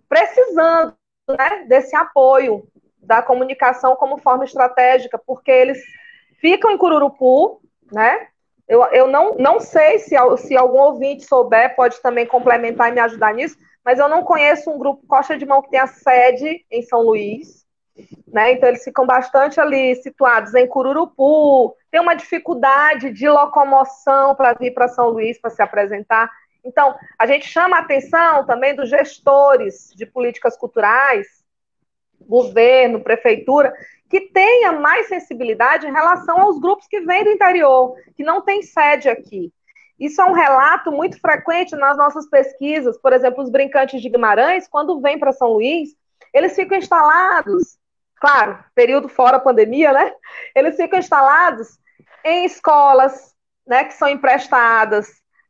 precisando né, desse apoio da comunicação como forma estratégica, porque eles ficam em Cururupu, né? Eu, eu não, não sei se, se algum ouvinte souber, pode também complementar e me ajudar nisso, mas eu não conheço um grupo Costa de Mão que tenha sede em São Luís. Né? Então, eles ficam bastante ali situados em Cururupu, tem uma dificuldade de locomoção para vir para São Luís para se apresentar. Então, a gente chama a atenção também dos gestores de políticas culturais, governo, prefeitura, que tenha mais sensibilidade em relação aos grupos que vêm do interior, que não tem sede aqui. Isso é um relato muito frequente nas nossas pesquisas. Por exemplo, os brincantes de Guimarães, quando vêm para São Luís, eles ficam instalados claro, período fora pandemia, né? Eles ficam instalados em escolas, né, que são emprestadas,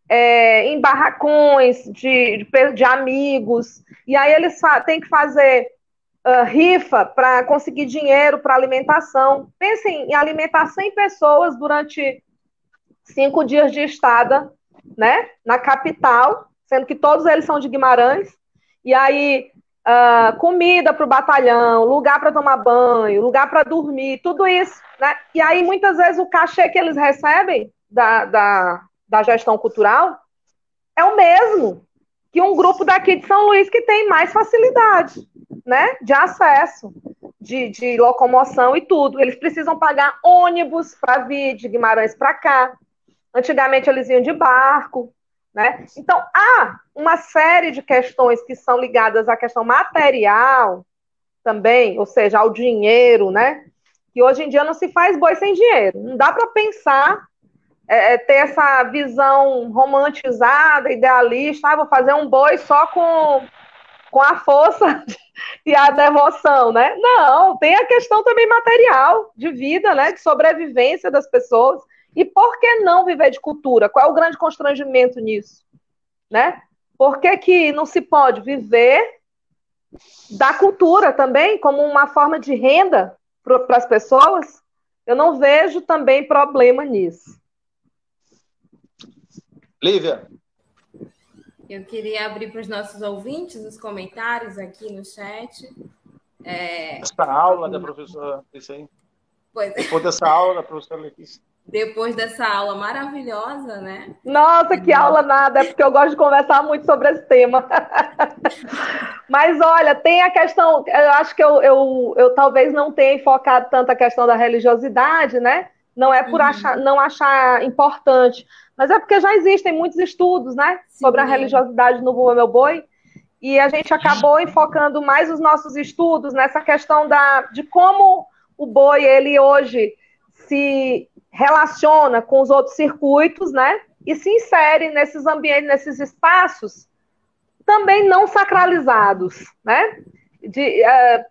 é, em barracões de, de, de, amigos, e aí eles têm que fazer uh, rifa para conseguir dinheiro para alimentação. Pensem em alimentar 100 pessoas durante cinco dias de estada, né, na capital, sendo que todos eles são de Guimarães, e aí uh, comida para o batalhão, lugar para tomar banho, lugar para dormir, tudo isso. Né? E aí, muitas vezes, o cachê que eles recebem da, da, da gestão cultural é o mesmo que um grupo daqui de São Luís que tem mais facilidade né, de acesso, de, de locomoção e tudo. Eles precisam pagar ônibus para vir de Guimarães para cá. Antigamente eles iam de barco, né? Então, há uma série de questões que são ligadas à questão material também, ou seja, ao dinheiro, né? Que hoje em dia não se faz boi sem dinheiro. Não dá para pensar, é, é, ter essa visão romantizada, idealista, ah, vou fazer um boi só com, com a força e a devoção, né? Não, tem a questão também material, de vida, né? De sobrevivência das pessoas. E por que não viver de cultura? Qual é o grande constrangimento nisso? Né? Por que, que não se pode viver da cultura também como uma forma de renda para as pessoas? Eu não vejo também problema nisso. Lívia. Eu queria abrir para os nossos ouvintes os comentários aqui no chat. É... Essa aula da professora, isso aí. Pois é. Depois dessa aula da professora Letícia. Depois dessa aula maravilhosa, né? Nossa, que aula nada, é porque eu gosto de conversar muito sobre esse tema. Mas olha, tem a questão, eu acho que eu, eu, eu talvez não tenha enfocado tanto a questão da religiosidade, né? Não é por uhum. achar, não achar importante, mas é porque já existem muitos estudos, né? Sim. Sobre a religiosidade no Bumba Meu Boi. E a gente acabou enfocando mais os nossos estudos nessa questão da, de como o boi, ele hoje se relaciona com os outros circuitos, né? E se insere nesses ambientes, nesses espaços também não sacralizados, né? De, uh,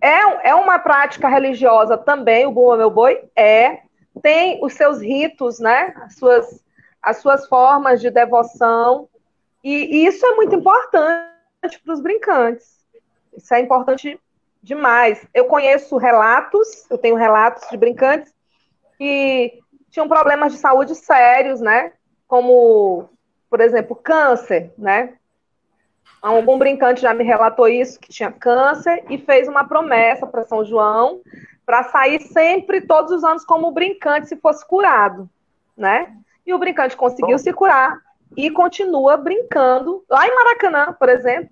é, é uma prática religiosa também, o Bumba Meu Boi é, tem os seus ritos, né? As suas, as suas formas de devoção, e, e isso é muito importante para os brincantes. Isso é importante demais. Eu conheço relatos, eu tenho relatos de brincantes que tinham problemas de saúde sérios, né? Como, por exemplo, câncer, né? Algum brincante já me relatou isso, que tinha câncer e fez uma promessa para São João para sair sempre, todos os anos, como brincante, se fosse curado, né? E o brincante conseguiu Bom. se curar e continua brincando. Lá em Maracanã, por exemplo,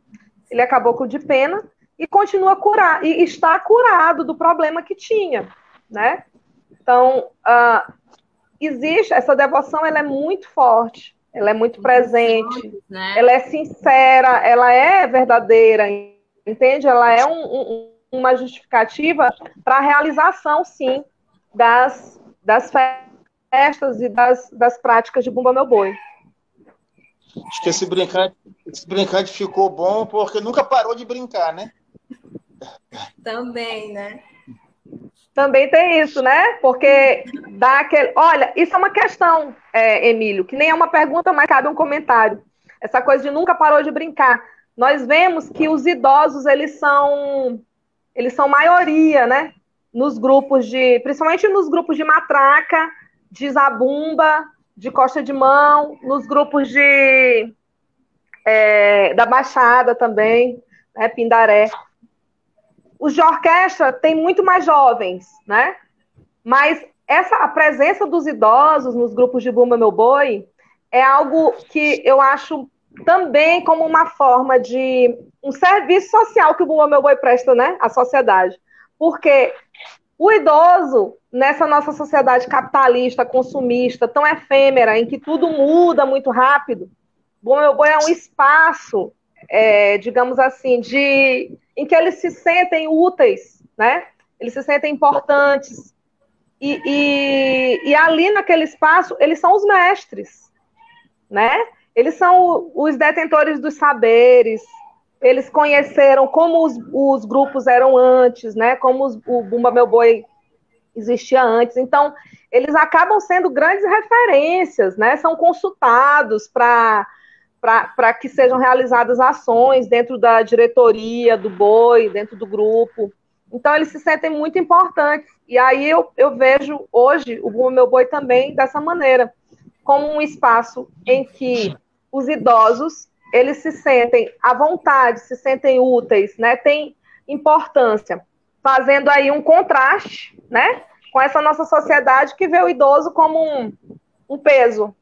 ele acabou com de pena e continua curar e está curado do problema que tinha, né? Então, uh, existe essa devoção, ela é muito forte, ela é muito presente, né? ela é sincera, ela é verdadeira, entende? Ela é um, um, uma justificativa para a realização, sim, das, das festas e das, das práticas de Bumba Meu Boi. Acho que esse brincante, esse brincante ficou bom porque nunca parou de brincar, né? Também, né? Também tem isso, né? Porque dá aquele. Olha, isso é uma questão, é, Emílio, que nem é uma pergunta, mas cabe um comentário. Essa coisa de nunca parou de brincar. Nós vemos que os idosos, eles são. Eles são maioria, né? Nos grupos de. Principalmente nos grupos de matraca, de zabumba, de costa de mão, nos grupos de. É, da Baixada também, né? Pindaré. Os de orquestra tem muito mais jovens, né? Mas essa a presença dos idosos nos grupos de Bumba Meu Boi é algo que eu acho também como uma forma de um serviço social que o Bumba Meu Boi presta, né, à sociedade. Porque o idoso, nessa nossa sociedade capitalista, consumista, tão efêmera, em que tudo muda muito rápido, Bumba Meu Boi é um espaço, é, digamos assim, de em que eles se sentem úteis, né? Eles se sentem importantes. E, e, e ali naquele espaço, eles são os mestres, né? Eles são os detentores dos saberes, eles conheceram como os, os grupos eram antes, né? Como os, o Bumba Meu Boi existia antes. Então, eles acabam sendo grandes referências, né? São consultados para para que sejam realizadas ações dentro da diretoria do boi, dentro do grupo. Então, eles se sentem muito importantes. E aí eu, eu vejo hoje o Meu Boi também dessa maneira, como um espaço em que os idosos eles se sentem à vontade, se sentem úteis, né? Tem importância, fazendo aí um contraste, né? Com essa nossa sociedade que vê o idoso como um, um peso,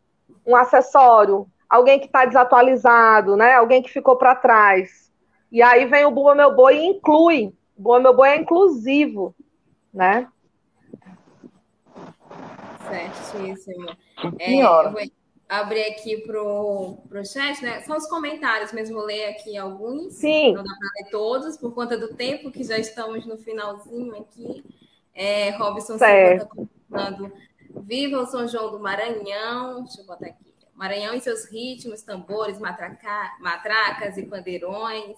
um acessório, alguém que está desatualizado, né? Alguém que ficou para trás. E aí vem o Boa Meu Boi e inclui. O Boa Meu Boi é inclusivo, né? Certíssimo. É, eu vou abrir aqui para o chat, né? São os comentários mesmo, vou ler aqui alguns. Sim. Não dá para ler todos, por conta do tempo, que já estamos no finalzinho aqui. É, Robson Silva está comentando. Viva o São João do Maranhão. Deixa eu botar aqui. Maranhão e seus ritmos, tambores, matraca, matracas e pandeirões.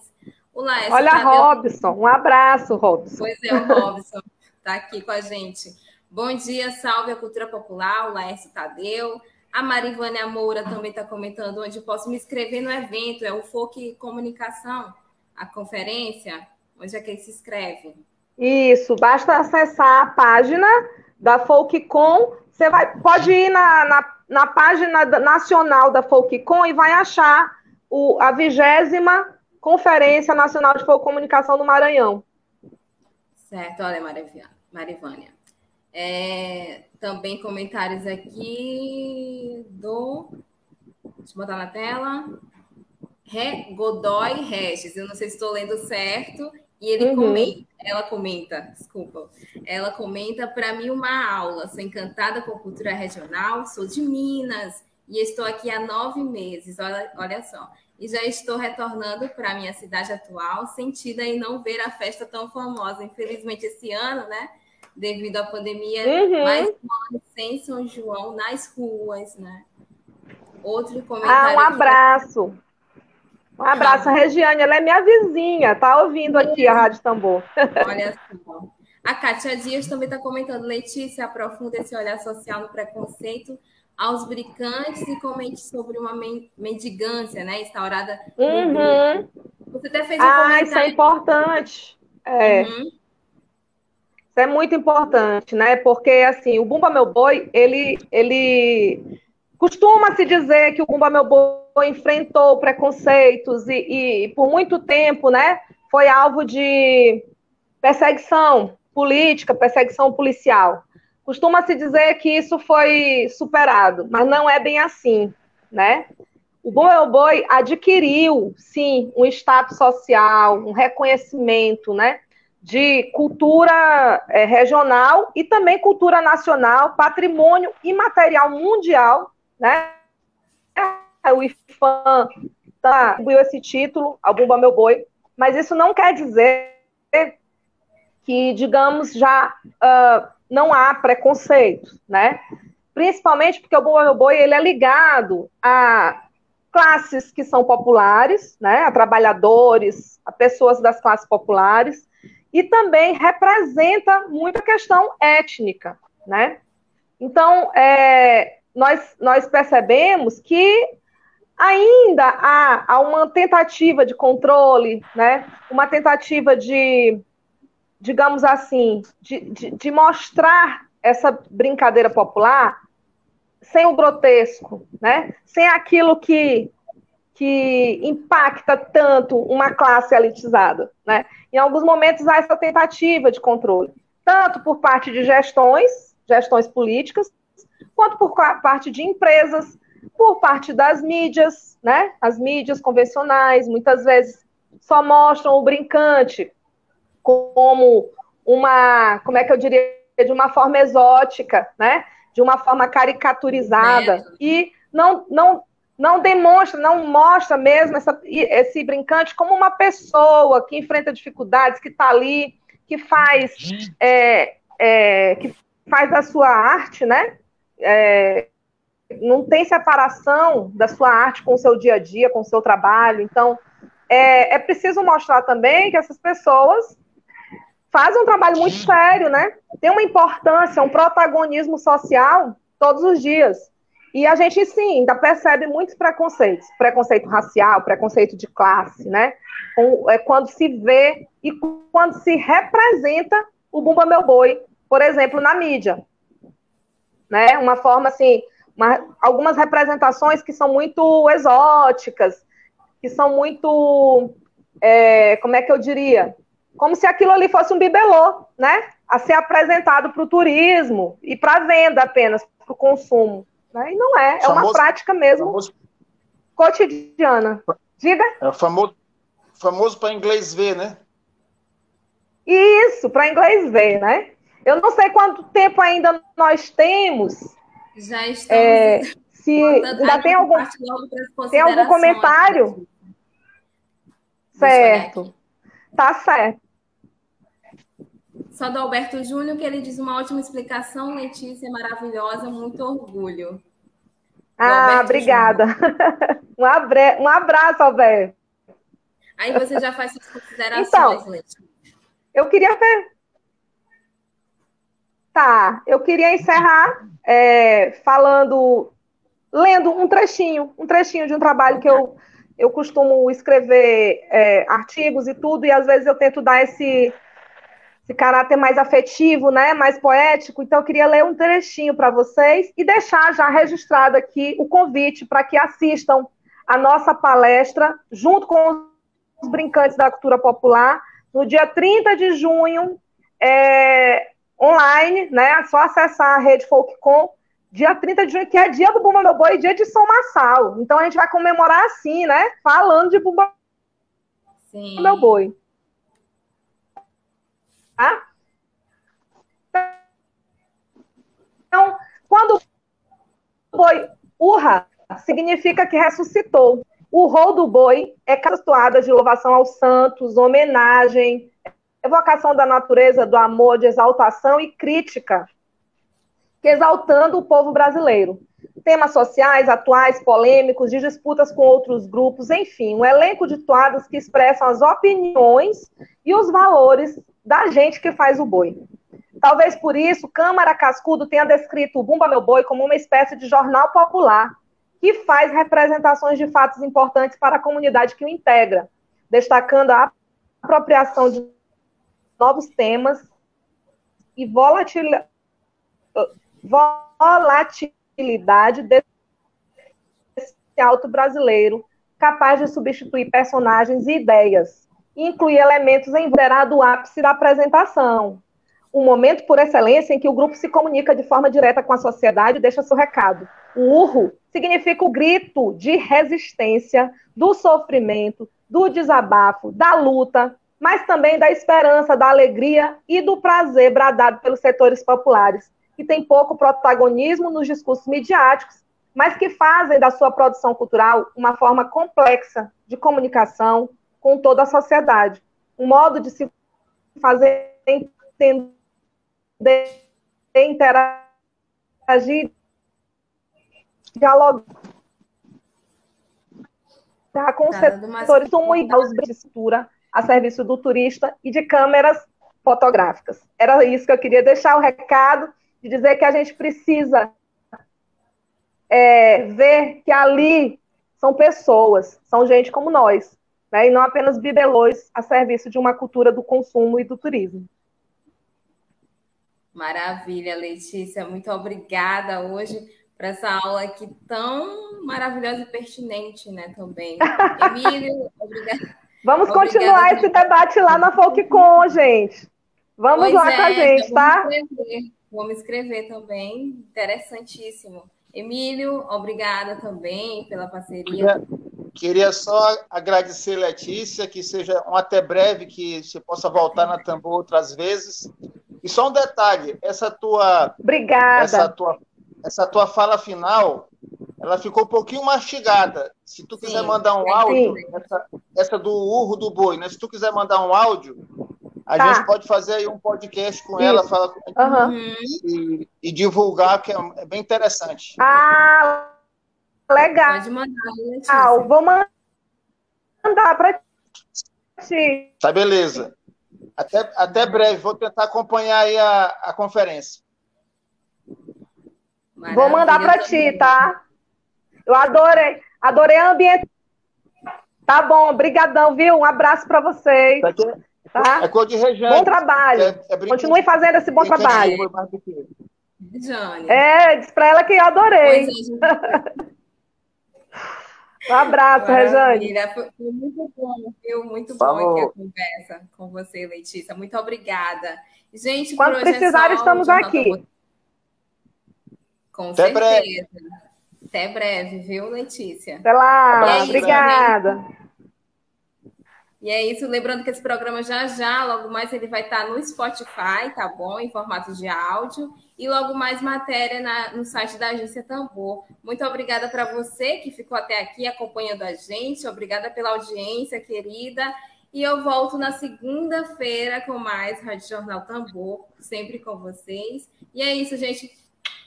O Laércio Olha, Tadeu... Robson, um abraço, Robson. Pois é, o Robson está aqui com a gente. Bom dia, salve a cultura popular, o Laércio Tadeu. A Marivânia Moura também está comentando onde posso me inscrever no evento, é o FOC Comunicação, a conferência, onde é que ele se inscreve? Isso, basta acessar a página da FolkCom. Você vai, pode ir na, na na página nacional da Folkcom e vai achar o, a vigésima Conferência Nacional de Comunicação do Maranhão. Certo, olha, Marivânia. É, também comentários aqui do. Deixa eu botar na tela. Re, Godoy Regis. Eu não sei se estou lendo certo. E ele uhum. comenta, ela comenta, desculpa, ela comenta para mim uma aula. Sou encantada com a cultura regional, sou de Minas e estou aqui há nove meses. Olha, olha só. E já estou retornando para minha cidade atual, sentida em não ver a festa tão famosa. Infelizmente, esse ano, né? Devido à pandemia, uhum. mais sem São João nas ruas, né? Outro comentário. Ah, um abraço. Um abraço, a Regiane, ela é minha vizinha, tá ouvindo aqui a Rádio Tambor. Olha só. A Kátia Dias também está comentando, Letícia, aprofunda esse olhar social no preconceito aos brincantes e comente sobre uma mendigância, né, instaurada. Uhum. Você até fez um ah, comentário. isso é importante. É. Uhum. Isso é muito importante, né? Porque assim, o Bumba Meu Boi, ele, ele costuma se dizer que o Bumba Meu Boi enfrentou preconceitos e, e, por muito tempo, né, foi alvo de perseguição política, perseguição policial. Costuma-se dizer que isso foi superado, mas não é bem assim, né? O Boi Boi adquiriu, sim, um status social, um reconhecimento, né, de cultura é, regional e também cultura nacional, patrimônio imaterial mundial, né? o IFAM tá, atribuiu esse título ao Bumba Meu Boi, mas isso não quer dizer que, digamos, já uh, não há preconceito, né? Principalmente porque o Bumba Meu Boi ele é ligado a classes que são populares, né? A trabalhadores, a pessoas das classes populares, e também representa muita questão étnica, né? Então, é, nós, nós percebemos que ainda há, há uma tentativa de controle, né? uma tentativa de, digamos assim, de, de, de mostrar essa brincadeira popular sem o grotesco, né? sem aquilo que, que impacta tanto uma classe elitizada. Né? Em alguns momentos há essa tentativa de controle, tanto por parte de gestões, gestões políticas, quanto por parte de empresas, por parte das mídias, né? As mídias convencionais muitas vezes só mostram o brincante como uma, como é que eu diria, de uma forma exótica, né? De uma forma caricaturizada e não não não demonstra, não mostra mesmo essa, esse brincante como uma pessoa que enfrenta dificuldades, que está ali, que faz é, é, que faz a sua arte, né? É, não tem separação da sua arte com o seu dia a dia, com o seu trabalho. Então, é, é preciso mostrar também que essas pessoas fazem um trabalho muito sério, né? Tem uma importância, um protagonismo social todos os dias. E a gente, sim, ainda percebe muitos preconceitos. Preconceito racial, preconceito de classe, né? É quando se vê e quando se representa o Bumba Meu Boi, por exemplo, na mídia. Né? Uma forma, assim, uma, algumas representações que são muito exóticas, que são muito, é, como é que eu diria? Como se aquilo ali fosse um bibelô, né? A ser apresentado para o turismo e para venda apenas, para o consumo. Né? E não é, é famoso, uma prática mesmo famoso, cotidiana. Diga. É o famoso, famoso para inglês ver, né? Isso, para inglês ver, né? Eu não sei quanto tempo ainda nós temos já estamos. É, se ainda tem algum, tem algum comentário? Certo. Tá certo. Só do Alberto Júnior, que ele diz uma ótima explicação, Letícia, maravilhosa, muito orgulho. Ah, obrigada. um, abre... um abraço, Alberto. Aí você já faz suas considerações, então, Letícia. Eu queria ver. Tá, eu queria encerrar é, falando, lendo um trechinho, um trechinho de um trabalho que eu, eu costumo escrever é, artigos e tudo, e às vezes eu tento dar esse, esse caráter mais afetivo, né, mais poético, então eu queria ler um trechinho para vocês e deixar já registrado aqui o convite para que assistam a nossa palestra junto com os brincantes da cultura popular no dia 30 de junho, é, online, né? É só acessar a rede Folkcom, dia 30 de junho, que é dia do Bumba Meu Boi e dia de São Massal. Então a gente vai comemorar assim, né? Falando de Bumba Sim. Meu Boi. Tá? Então, quando o boi urra, significa que ressuscitou. O rol do boi é castuada de louvação aos santos, homenagem, evocação da natureza, do amor, de exaltação e crítica, exaltando o povo brasileiro. Temas sociais, atuais, polêmicos, de disputas com outros grupos, enfim, um elenco de toadas que expressam as opiniões e os valores da gente que faz o boi. Talvez por isso, Câmara Cascudo tenha descrito o Bumba Meu Boi como uma espécie de jornal popular que faz representações de fatos importantes para a comunidade que o integra, destacando a apropriação de novos temas e volatil... volatilidade desse alto brasileiro, capaz de substituir personagens e ideias, e incluir elementos em do ápice da apresentação, um momento por excelência em que o grupo se comunica de forma direta com a sociedade e deixa seu recado. O urro significa o grito de resistência, do sofrimento, do desabafo, da luta, mas também da esperança, da alegria e do prazer bradado pelos setores populares, que têm pouco protagonismo nos discursos midiáticos, mas que fazem da sua produção cultural uma forma complexa de comunicação com toda a sociedade, um modo de se fazer entender de interagir, dialogar com os setores e os de a serviço do turista e de câmeras fotográficas. Era isso que eu queria deixar o recado de dizer que a gente precisa é, ver que ali são pessoas, são gente como nós, né, e não apenas bibelôs a serviço de uma cultura do consumo e do turismo. Maravilha, Letícia. Muito obrigada hoje por essa aula aqui tão maravilhosa e pertinente, né, também. Emílio, obrigada. Vamos obrigada continuar esse debate lá na FolkCon, gente. Vamos pois lá é, com a gente, tá? Escrever. Vamos escrever também. Interessantíssimo. Emílio, obrigada também pela parceria. Queria, queria só agradecer, Letícia, que seja um até breve, que você possa voltar na Tambor outras vezes. E só um detalhe, essa tua, Obrigada. Essa tua, essa tua fala final, ela ficou um pouquinho mastigada. Se tu quiser Sim, mandar um áudio, essa, essa, do urro do boi, né? Se tu quiser mandar um áudio, a tá. gente pode fazer aí um podcast com Isso. ela, falar com uhum. e, e, divulgar, que é, é, bem interessante. Ah, legal. Pode mandar, ah, vou mandar para ti. Tá, beleza. Até, até breve, vou tentar acompanhar aí a, a conferência. Maravilha. Vou mandar para ti, tá? Eu adorei, adorei o ambiente. Tá bom, brigadão, viu? Um abraço para vocês. É, tá? É cor de região. Bom trabalho. É, é Continue fazendo esse bom trabalho. É, diz para ela que eu adorei. Pois é, Um abraço, Rejane. Foi muito bom, viu? Muito bom aqui a conversa com você, Letícia. Muito obrigada. Gente, quando precisar, estamos aqui. Com Até certeza. Breve. Até breve, viu, Letícia? Até lá, obrigada. E é isso, lembrando que esse programa já já, logo mais ele vai estar no Spotify, tá bom? Em formato de áudio. E logo mais matéria na, no site da Agência Tambor. Muito obrigada para você que ficou até aqui acompanhando a gente. Obrigada pela audiência, querida. E eu volto na segunda-feira com mais Rádio Jornal Tambor, sempre com vocês. E é isso, gente.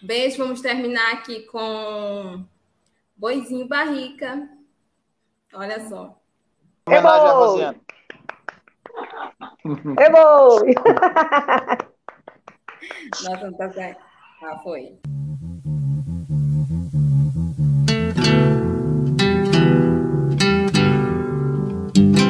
Beijo. Vamos terminar aqui com Boizinho Barrica. Olha só. Homenagem a Rosiane. É bom! Nossa, não tá certo. Ah, foi. Sabiá já